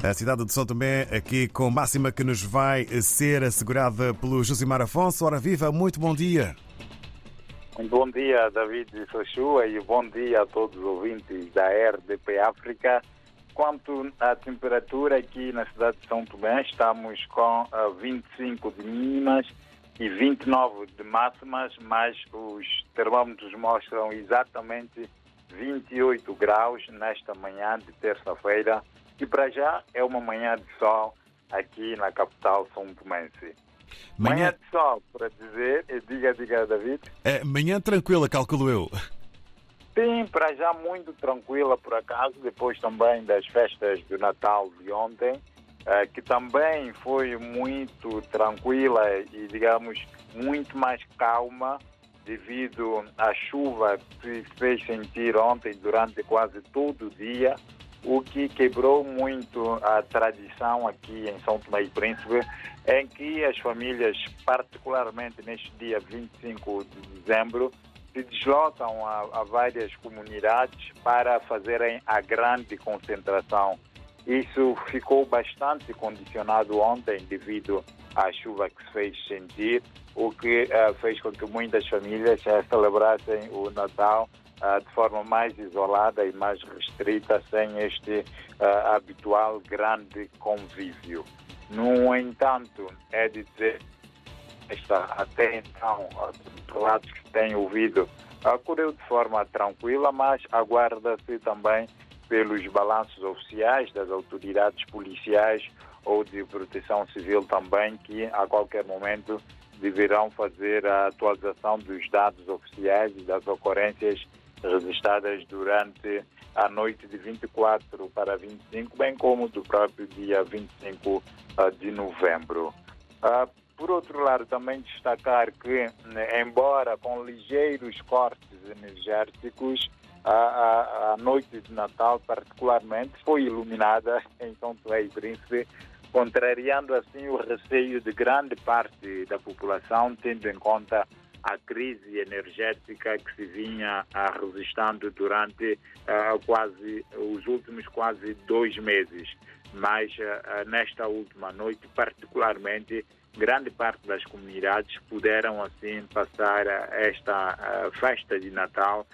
A cidade de São Tomé, aqui com máxima que nos vai ser assegurada pelo Josimar Afonso. Ora viva, muito bom dia. Bom dia, David Sochua, e bom dia a todos os ouvintes da RDP África. Quanto à temperatura aqui na cidade de São Tomé, estamos com 25 de mínimas e 29 de máximas, mas os termômetros mostram exatamente 28 graus nesta manhã de terça-feira e para já é uma manhã de sol aqui na capital São Tomense. Manhã... manhã de sol, para dizer, diga, diga, David. É, manhã tranquila, calculo eu. Sim, para já muito tranquila por acaso, depois também das festas do Natal de ontem, eh, que também foi muito tranquila e, digamos, muito mais calma devido à chuva que se fez sentir ontem durante quase todo o dia o que quebrou muito a tradição aqui em São Tomé e Príncipe, em que as famílias, particularmente neste dia 25 de dezembro, se deslocam a, a várias comunidades para fazerem a grande concentração. Isso ficou bastante condicionado ontem devido à chuva que se fez sentir, o que uh, fez com que muitas famílias uh, celebrassem o Natal uh, de forma mais isolada e mais restrita, sem este habitual grande convívio. No entanto, é de dizer, esta, até então, os relatos que tenho ouvido, ocorreu de forma tranquila, mas aguarda-se também pelos balanços oficiais das autoridades policiais ou de proteção civil também, que a qualquer momento deverão fazer a atualização dos dados oficiais e das ocorrências registradas durante a noite de 24 para 25, bem como do próprio dia 25 ah, de novembro. Ah, por outro lado, também destacar que, né, embora com ligeiros cortes energéticos, a, a, a, noite de Natal, particularmente, foi iluminada em São Tomé e Príncipe, contrariando assim o receio de grande parte da população, tendo em conta a crise energética que se vinha uh, registrando durante uh, quase os últimos quase dois meses. Mas uh, nesta última noite, particularmente, grande parte das comunidades puderam assim passar esta festa de Natal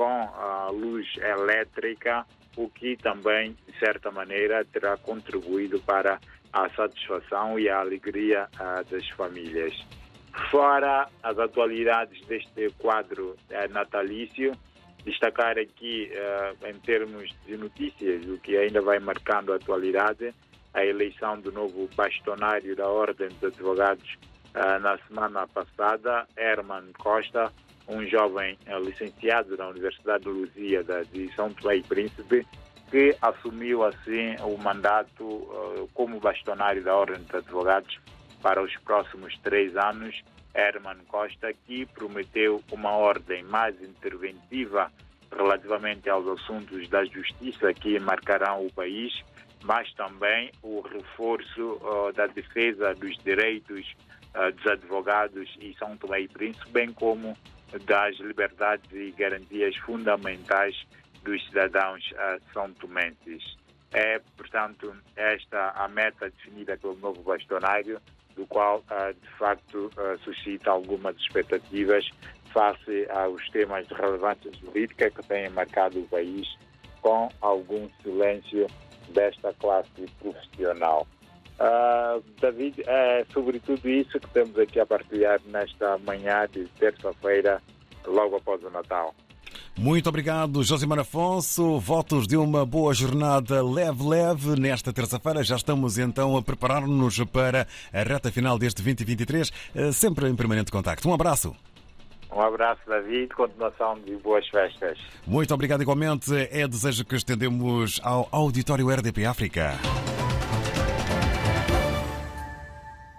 com a luz elétrica, o que também, de certa maneira, terá contribuído para a satisfação e a alegria das famílias. Fora as atualidades deste quadro eh, natalício, destacar aqui, eh, em termos de notícias, o que ainda vai marcando a atualidade, a eleição do novo bastonário da Ordem dos Advogados na semana passada, Herman Costa, um jovem licenciado da Universidade de Lusíada de São Tomé e Príncipe, que assumiu assim o mandato como bastonário da Ordem dos Advogados para os próximos três anos, Herman Costa, que prometeu uma ordem mais interventiva relativamente aos assuntos da justiça que marcarão o país, mas também o reforço uh, da defesa dos direitos dos advogados e São Tomé e Príncipe, bem como das liberdades e garantias fundamentais dos cidadãos uh, são tomenses. É, portanto, esta a meta definida pelo novo bastonário do qual, ah, de facto, ah, suscita algumas expectativas face aos temas de relevância jurídica que têm marcado o país com algum silêncio desta classe profissional. Uh, David, é sobre tudo isso que temos aqui a partilhar nesta manhã de terça-feira, logo após o Natal. Muito obrigado, Josimar Afonso. Votos de uma boa jornada leve-leve nesta terça-feira. Já estamos então a preparar-nos para a reta final deste 2023, eh, sempre em permanente contacto. Um abraço. Um abraço, David. Continuação de boas festas. Muito obrigado igualmente. É desejo que estendemos ao Auditório RDP África.